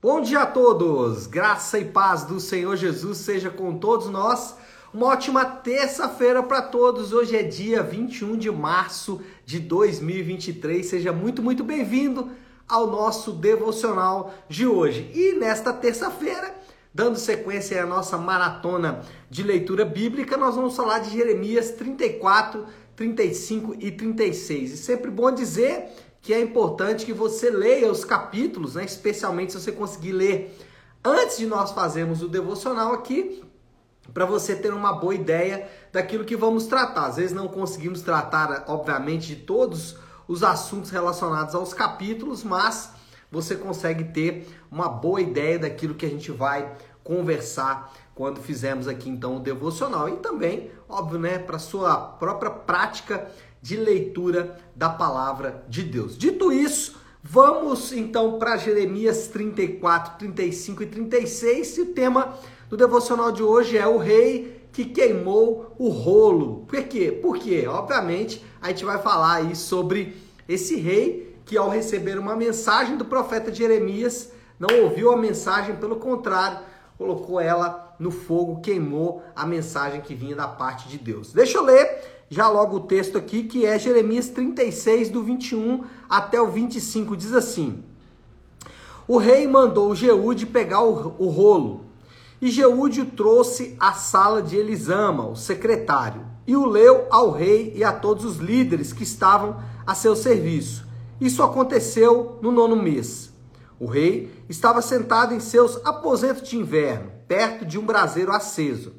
Bom dia a todos! Graça e paz do Senhor Jesus seja com todos nós. Uma ótima terça-feira para todos. Hoje é dia 21 de março de 2023. Seja muito, muito bem-vindo ao nosso devocional de hoje. E nesta terça-feira, dando sequência à nossa maratona de leitura bíblica, nós vamos falar de Jeremias 34, 35 e 36. E sempre bom dizer que é importante que você leia os capítulos, né? especialmente se você conseguir ler antes de nós fazermos o devocional aqui, para você ter uma boa ideia daquilo que vamos tratar. Às vezes não conseguimos tratar, obviamente, de todos os assuntos relacionados aos capítulos, mas você consegue ter uma boa ideia daquilo que a gente vai conversar quando fizermos aqui então o devocional e também, óbvio, né, para sua própria prática de leitura da palavra de Deus. Dito isso, vamos então para Jeremias 34, 35 e 36. E o tema do devocional de hoje é o rei que queimou o rolo. Por quê? Porque, obviamente, a gente vai falar aí sobre esse rei que ao receber uma mensagem do profeta Jeremias, não ouviu a mensagem, pelo contrário, colocou ela no fogo, queimou a mensagem que vinha da parte de Deus. Deixa eu ler já logo o texto aqui, que é Jeremias 36, do 21 até o 25, diz assim: O rei mandou Jeude pegar o, o rolo, e Jeude o trouxe à sala de Elisama, o secretário, e o leu ao rei e a todos os líderes que estavam a seu serviço. Isso aconteceu no nono mês. O rei estava sentado em seus aposentos de inverno, perto de um braseiro aceso.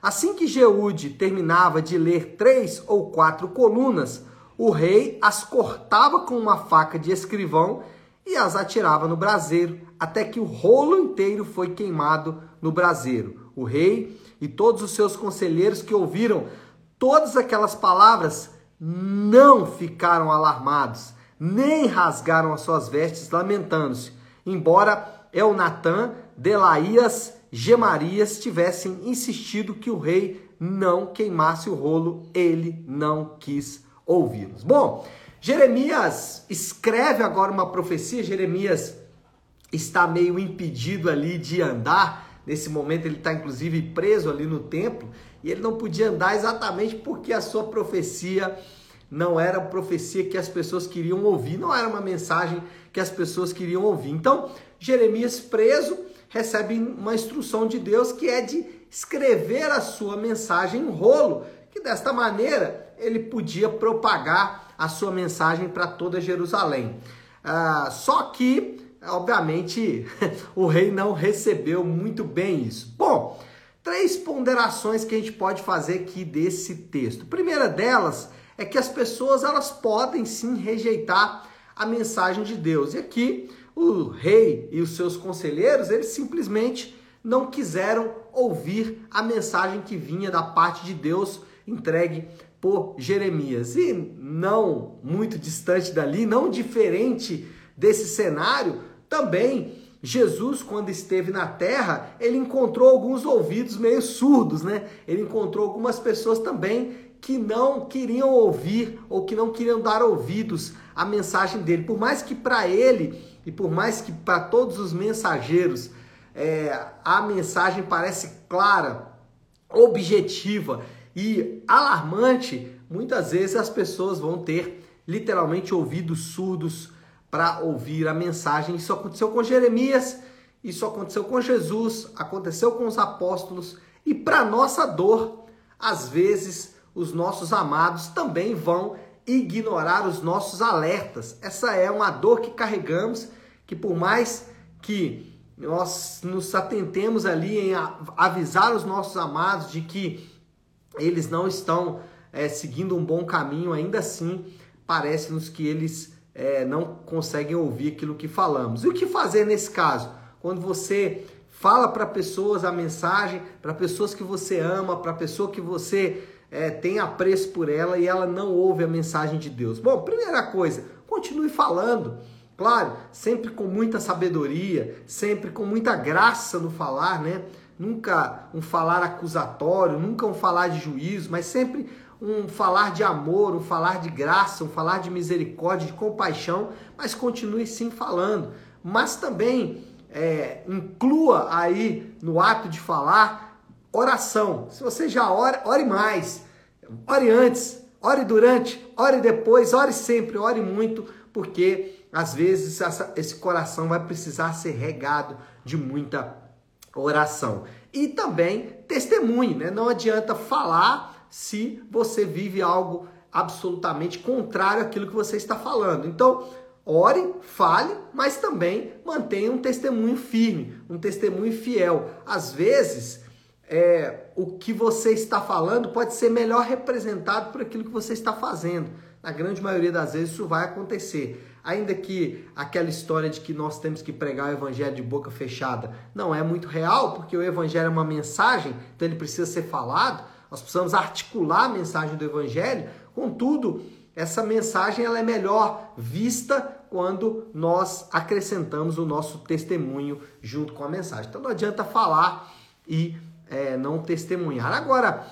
Assim que Jeude terminava de ler três ou quatro colunas, o rei as cortava com uma faca de escrivão e as atirava no braseiro, até que o rolo inteiro foi queimado no braseiro. O rei e todos os seus conselheiros que ouviram todas aquelas palavras não ficaram alarmados, nem rasgaram as suas vestes lamentando-se, embora Elnatã, Delaías Gemarias tivessem insistido que o rei não queimasse o rolo, ele não quis ouvi-los. Bom, Jeremias escreve agora uma profecia, Jeremias está meio impedido ali de andar, nesse momento ele está inclusive preso ali no templo, e ele não podia andar exatamente porque a sua profecia não era profecia que as pessoas queriam ouvir, não era uma mensagem que as pessoas queriam ouvir. Então, Jeremias preso, recebe uma instrução de Deus que é de escrever a sua mensagem em rolo, que desta maneira ele podia propagar a sua mensagem para toda Jerusalém. Ah, só que, obviamente, o rei não recebeu muito bem isso. Bom, três ponderações que a gente pode fazer aqui desse texto. A primeira delas é que as pessoas elas podem sim rejeitar a mensagem de Deus. E aqui o rei e os seus conselheiros, eles simplesmente não quiseram ouvir a mensagem que vinha da parte de Deus entregue por Jeremias. E não muito distante dali, não diferente desse cenário, também Jesus, quando esteve na terra, ele encontrou alguns ouvidos meio surdos, né? Ele encontrou algumas pessoas também que não queriam ouvir ou que não queriam dar ouvidos à mensagem dele. Por mais que para ele e por mais que para todos os mensageiros é, a mensagem parece clara, objetiva e alarmante, muitas vezes as pessoas vão ter literalmente ouvidos surdos para ouvir a mensagem. Isso aconteceu com Jeremias, isso aconteceu com Jesus, aconteceu com os apóstolos e para nossa dor, às vezes os nossos amados também vão ignorar os nossos alertas. Essa é uma dor que carregamos que por mais que nós nos atentemos ali em avisar os nossos amados de que eles não estão é, seguindo um bom caminho, ainda assim parece-nos que eles é, não conseguem ouvir aquilo que falamos. E o que fazer nesse caso? Quando você fala para pessoas a mensagem, para pessoas que você ama, para pessoa que você é, tem apreço por ela e ela não ouve a mensagem de Deus. Bom, primeira coisa, continue falando. Claro, sempre com muita sabedoria, sempre com muita graça no falar, né? Nunca um falar acusatório, nunca um falar de juízo, mas sempre um falar de amor, um falar de graça, um falar de misericórdia, de compaixão, mas continue sim falando. Mas também é, inclua aí no ato de falar oração. Se você já ora, ore mais. Ore antes, ore durante, ore depois, ore sempre, ore muito, porque às vezes essa, esse coração vai precisar ser regado de muita oração. E também testemunhe, né? Não adianta falar se você vive algo absolutamente contrário àquilo que você está falando. Então, ore, fale, mas também mantenha um testemunho firme, um testemunho fiel. Às vezes, é, o que você está falando pode ser melhor representado por aquilo que você está fazendo. Na grande maioria das vezes isso vai acontecer. Ainda que aquela história de que nós temos que pregar o evangelho de boca fechada não é muito real, porque o evangelho é uma mensagem, então ele precisa ser falado. Nós precisamos articular a mensagem do evangelho. Contudo, essa mensagem ela é melhor vista quando nós acrescentamos o nosso testemunho junto com a mensagem. Então não adianta falar e é, não testemunhar. Agora,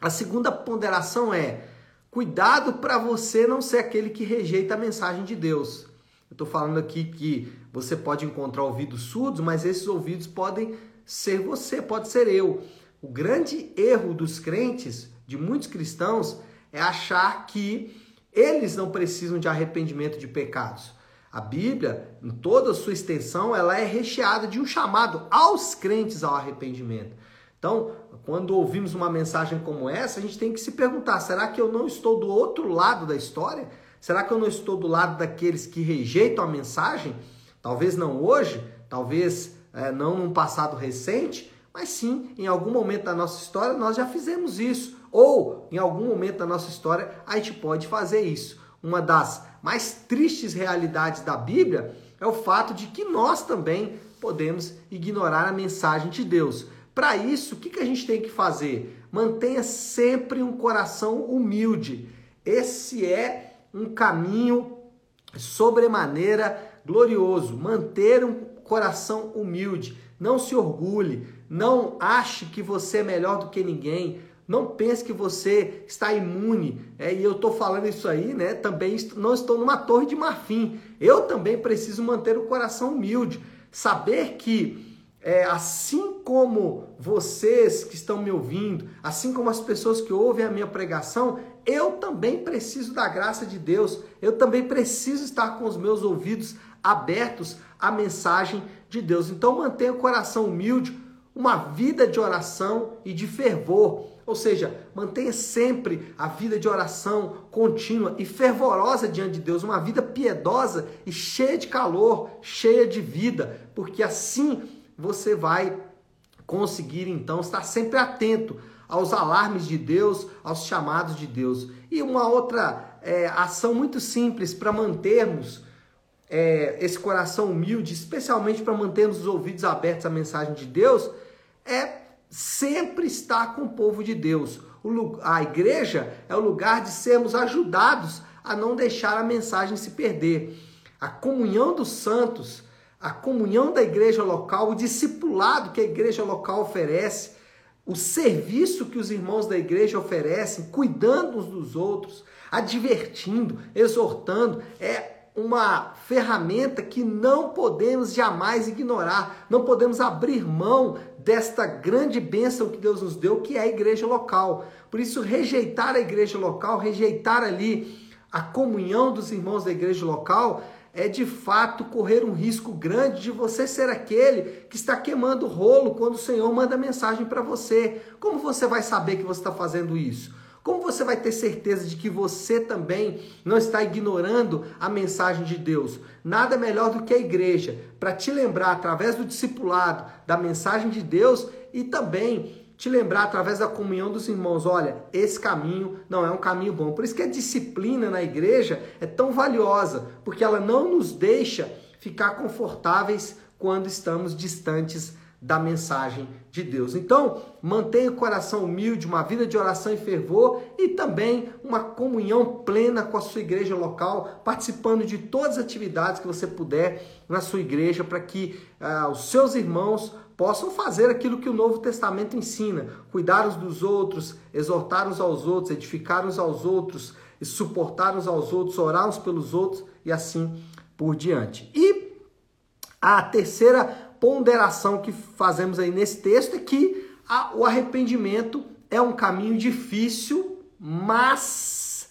a segunda ponderação é cuidado para você não ser aquele que rejeita a mensagem de Deus. Eu estou falando aqui que você pode encontrar ouvidos surdos, mas esses ouvidos podem ser você, pode ser eu. O grande erro dos crentes, de muitos cristãos, é achar que eles não precisam de arrependimento de pecados. A Bíblia, em toda a sua extensão, ela é recheada de um chamado aos crentes ao arrependimento. Então, quando ouvimos uma mensagem como essa, a gente tem que se perguntar: será que eu não estou do outro lado da história? Será que eu não estou do lado daqueles que rejeitam a mensagem? Talvez não hoje, talvez é, não num passado recente, mas sim em algum momento da nossa história nós já fizemos isso. Ou em algum momento da nossa história a gente pode fazer isso. Uma das mais tristes realidades da Bíblia é o fato de que nós também podemos ignorar a mensagem de Deus. Para isso, o que, que a gente tem que fazer? Mantenha sempre um coração humilde. Esse é um caminho sobremaneira glorioso. Manter um coração humilde. Não se orgulhe. Não ache que você é melhor do que ninguém. Não pense que você está imune. É, e eu estou falando isso aí, né? Também não estou numa torre de marfim. Eu também preciso manter o coração humilde. Saber que é, assim como vocês que estão me ouvindo, assim como as pessoas que ouvem a minha pregação, eu também preciso da graça de Deus, eu também preciso estar com os meus ouvidos abertos à mensagem de Deus. Então mantenha o coração humilde, uma vida de oração e de fervor. Ou seja, mantenha sempre a vida de oração contínua e fervorosa diante de Deus, uma vida piedosa e cheia de calor, cheia de vida, porque assim você vai conseguir então estar sempre atento aos alarmes de Deus, aos chamados de Deus. E uma outra é, ação muito simples para mantermos é, esse coração humilde, especialmente para mantermos os ouvidos abertos à mensagem de Deus, é sempre estar com o povo de Deus. O, a igreja é o lugar de sermos ajudados a não deixar a mensagem se perder. A comunhão dos santos a comunhão da igreja local, o discipulado que a igreja local oferece, o serviço que os irmãos da igreja oferecem, cuidando uns dos outros, advertindo, exortando, é uma ferramenta que não podemos jamais ignorar, não podemos abrir mão desta grande bênção que Deus nos deu, que é a igreja local. Por isso, rejeitar a igreja local, rejeitar ali a comunhão dos irmãos da igreja local, é de fato correr um risco grande de você ser aquele que está queimando o rolo quando o Senhor manda mensagem para você. Como você vai saber que você está fazendo isso? Como você vai ter certeza de que você também não está ignorando a mensagem de Deus? Nada melhor do que a igreja para te lembrar através do discipulado da mensagem de Deus e também te lembrar através da comunhão dos irmãos, olha, esse caminho não é um caminho bom. Por isso que a disciplina na igreja é tão valiosa, porque ela não nos deixa ficar confortáveis quando estamos distantes da mensagem de Deus. Então, mantenha o coração humilde, uma vida de oração e fervor e também uma comunhão plena com a sua igreja local, participando de todas as atividades que você puder na sua igreja, para que uh, os seus irmãos possam fazer aquilo que o Novo Testamento ensina: cuidar uns dos outros, exortar uns aos outros, edificar uns aos outros, suportar uns aos outros, orar uns pelos outros e assim por diante. E A terceira ponderação que fazemos aí nesse texto é que a, o arrependimento é um caminho difícil, mas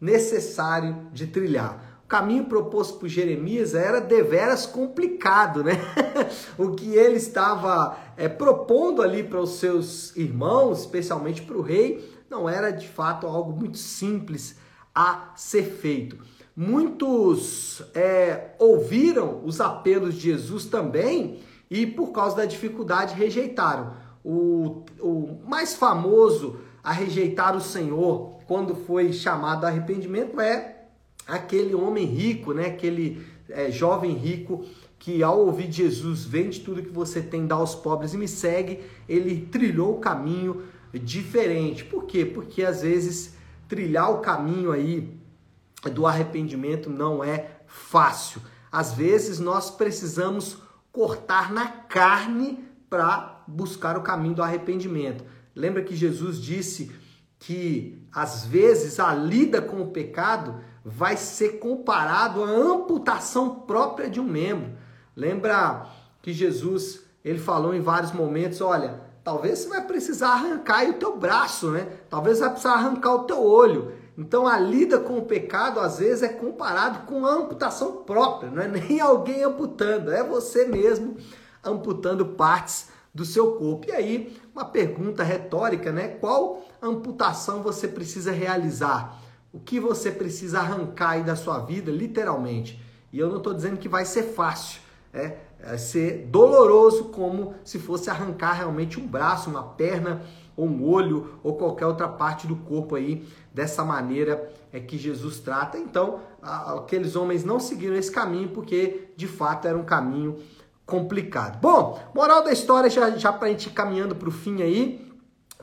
necessário de trilhar. Caminho proposto por Jeremias era deveras complicado, né? o que ele estava é, propondo ali para os seus irmãos, especialmente para o rei, não era de fato algo muito simples a ser feito. Muitos é, ouviram os apelos de Jesus também e, por causa da dificuldade, rejeitaram. O, o mais famoso a rejeitar o Senhor quando foi chamado a arrependimento é aquele homem rico, né? aquele é, jovem rico que ao ouvir Jesus, vende tudo que você tem, dá aos pobres e me segue, ele trilhou o caminho diferente. Por quê? Porque às vezes trilhar o caminho aí do arrependimento não é fácil. Às vezes nós precisamos cortar na carne para buscar o caminho do arrependimento. Lembra que Jesus disse que às vezes a lida com o pecado vai ser comparado à amputação própria de um membro. Lembra que Jesus ele falou em vários momentos, olha, talvez você vai precisar arrancar o teu braço, né? Talvez vai precisar arrancar o teu olho. Então a lida com o pecado às vezes é comparado com a amputação própria, não é nem alguém amputando, é você mesmo amputando partes do seu corpo. E aí, uma pergunta retórica, né? Qual amputação você precisa realizar? O que você precisa arrancar aí da sua vida, literalmente? E eu não estou dizendo que vai ser fácil, é, é ser doloroso como se fosse arrancar realmente um braço, uma perna, ou um olho, ou qualquer outra parte do corpo aí dessa maneira é que Jesus trata. Então, aqueles homens não seguiram esse caminho porque de fato era um caminho complicado. Bom, moral da história, já, já para a gente ir caminhando para o fim aí.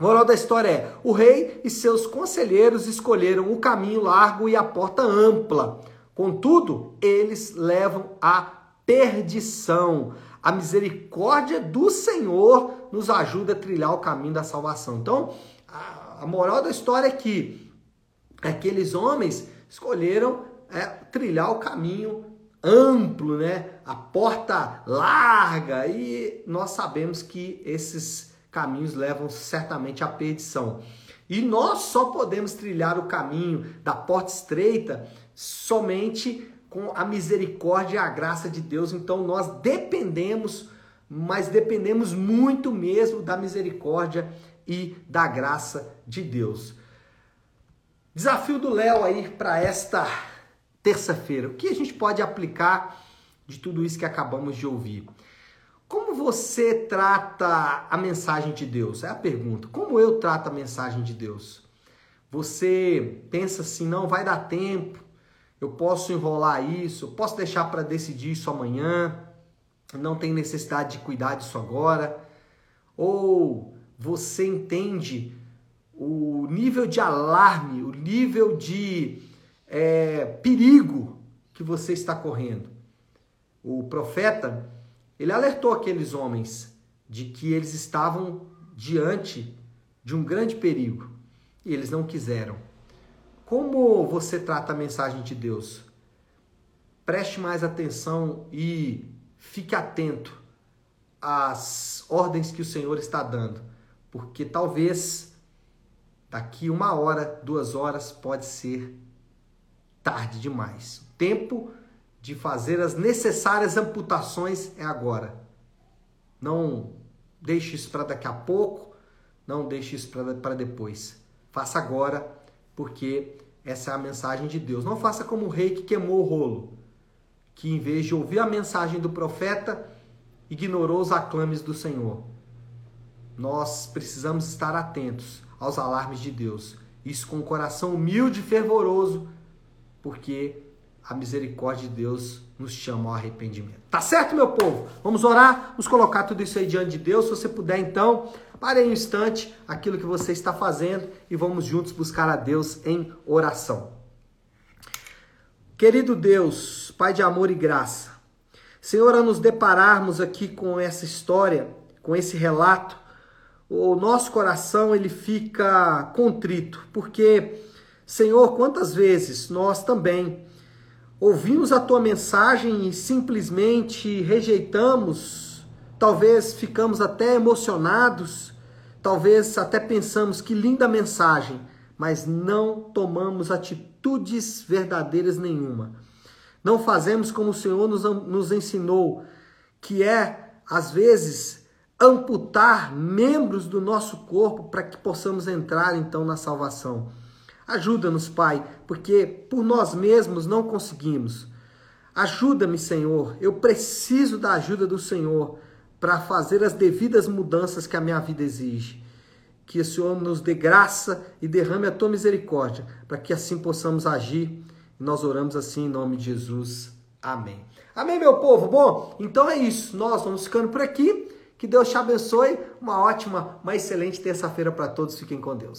Moral da história é: o rei e seus conselheiros escolheram o caminho largo e a porta ampla. Contudo, eles levam à perdição. A misericórdia do Senhor nos ajuda a trilhar o caminho da salvação. Então, a moral da história é que aqueles homens escolheram é, trilhar o caminho amplo, né? A porta larga e nós sabemos que esses caminhos levam certamente à perdição. E nós só podemos trilhar o caminho da porta estreita somente com a misericórdia e a graça de Deus. Então nós dependemos, mas dependemos muito mesmo da misericórdia e da graça de Deus. Desafio do Léo aí para esta terça-feira. O que a gente pode aplicar de tudo isso que acabamos de ouvir? Como você trata a mensagem de Deus? É a pergunta. Como eu trato a mensagem de Deus? Você pensa assim, não vai dar tempo, eu posso enrolar isso, eu posso deixar para decidir isso amanhã, não tem necessidade de cuidar disso agora. Ou você entende o nível de alarme, o nível de é, perigo que você está correndo. O profeta, ele alertou aqueles homens de que eles estavam diante de um grande perigo e eles não quiseram. Como você trata a mensagem de Deus? Preste mais atenção e fique atento às ordens que o Senhor está dando, porque talvez Daqui uma hora, duas horas pode ser tarde demais. O tempo de fazer as necessárias amputações é agora. Não deixe isso para daqui a pouco, não deixe isso para depois. Faça agora, porque essa é a mensagem de Deus. Não faça como o rei que queimou o rolo, que em vez de ouvir a mensagem do profeta, ignorou os aclames do Senhor. Nós precisamos estar atentos aos alarmes de Deus. Isso com um coração humilde e fervoroso, porque a misericórdia de Deus nos chama ao arrependimento. Tá certo, meu povo? Vamos orar, vamos colocar tudo isso aí diante de Deus. Se você puder, então, pare um instante aquilo que você está fazendo e vamos juntos buscar a Deus em oração. Querido Deus, Pai de amor e graça, Senhor, a nos depararmos aqui com essa história, com esse relato, o nosso coração ele fica contrito, porque, Senhor, quantas vezes nós também ouvimos a tua mensagem e simplesmente rejeitamos, talvez ficamos até emocionados, talvez até pensamos que linda mensagem, mas não tomamos atitudes verdadeiras nenhuma. Não fazemos como o Senhor nos, nos ensinou, que é, às vezes, amputar membros do nosso corpo para que possamos entrar então na salvação. Ajuda-nos, Pai, porque por nós mesmos não conseguimos. Ajuda-me, Senhor. Eu preciso da ajuda do Senhor para fazer as devidas mudanças que a minha vida exige. Que o Senhor nos dê graça e derrame a tua misericórdia, para que assim possamos agir. Nós oramos assim em nome de Jesus. Amém. Amém, meu povo? Bom, então é isso. Nós vamos ficando por aqui. Que Deus te abençoe. Uma ótima, uma excelente terça-feira para todos. Fiquem com Deus.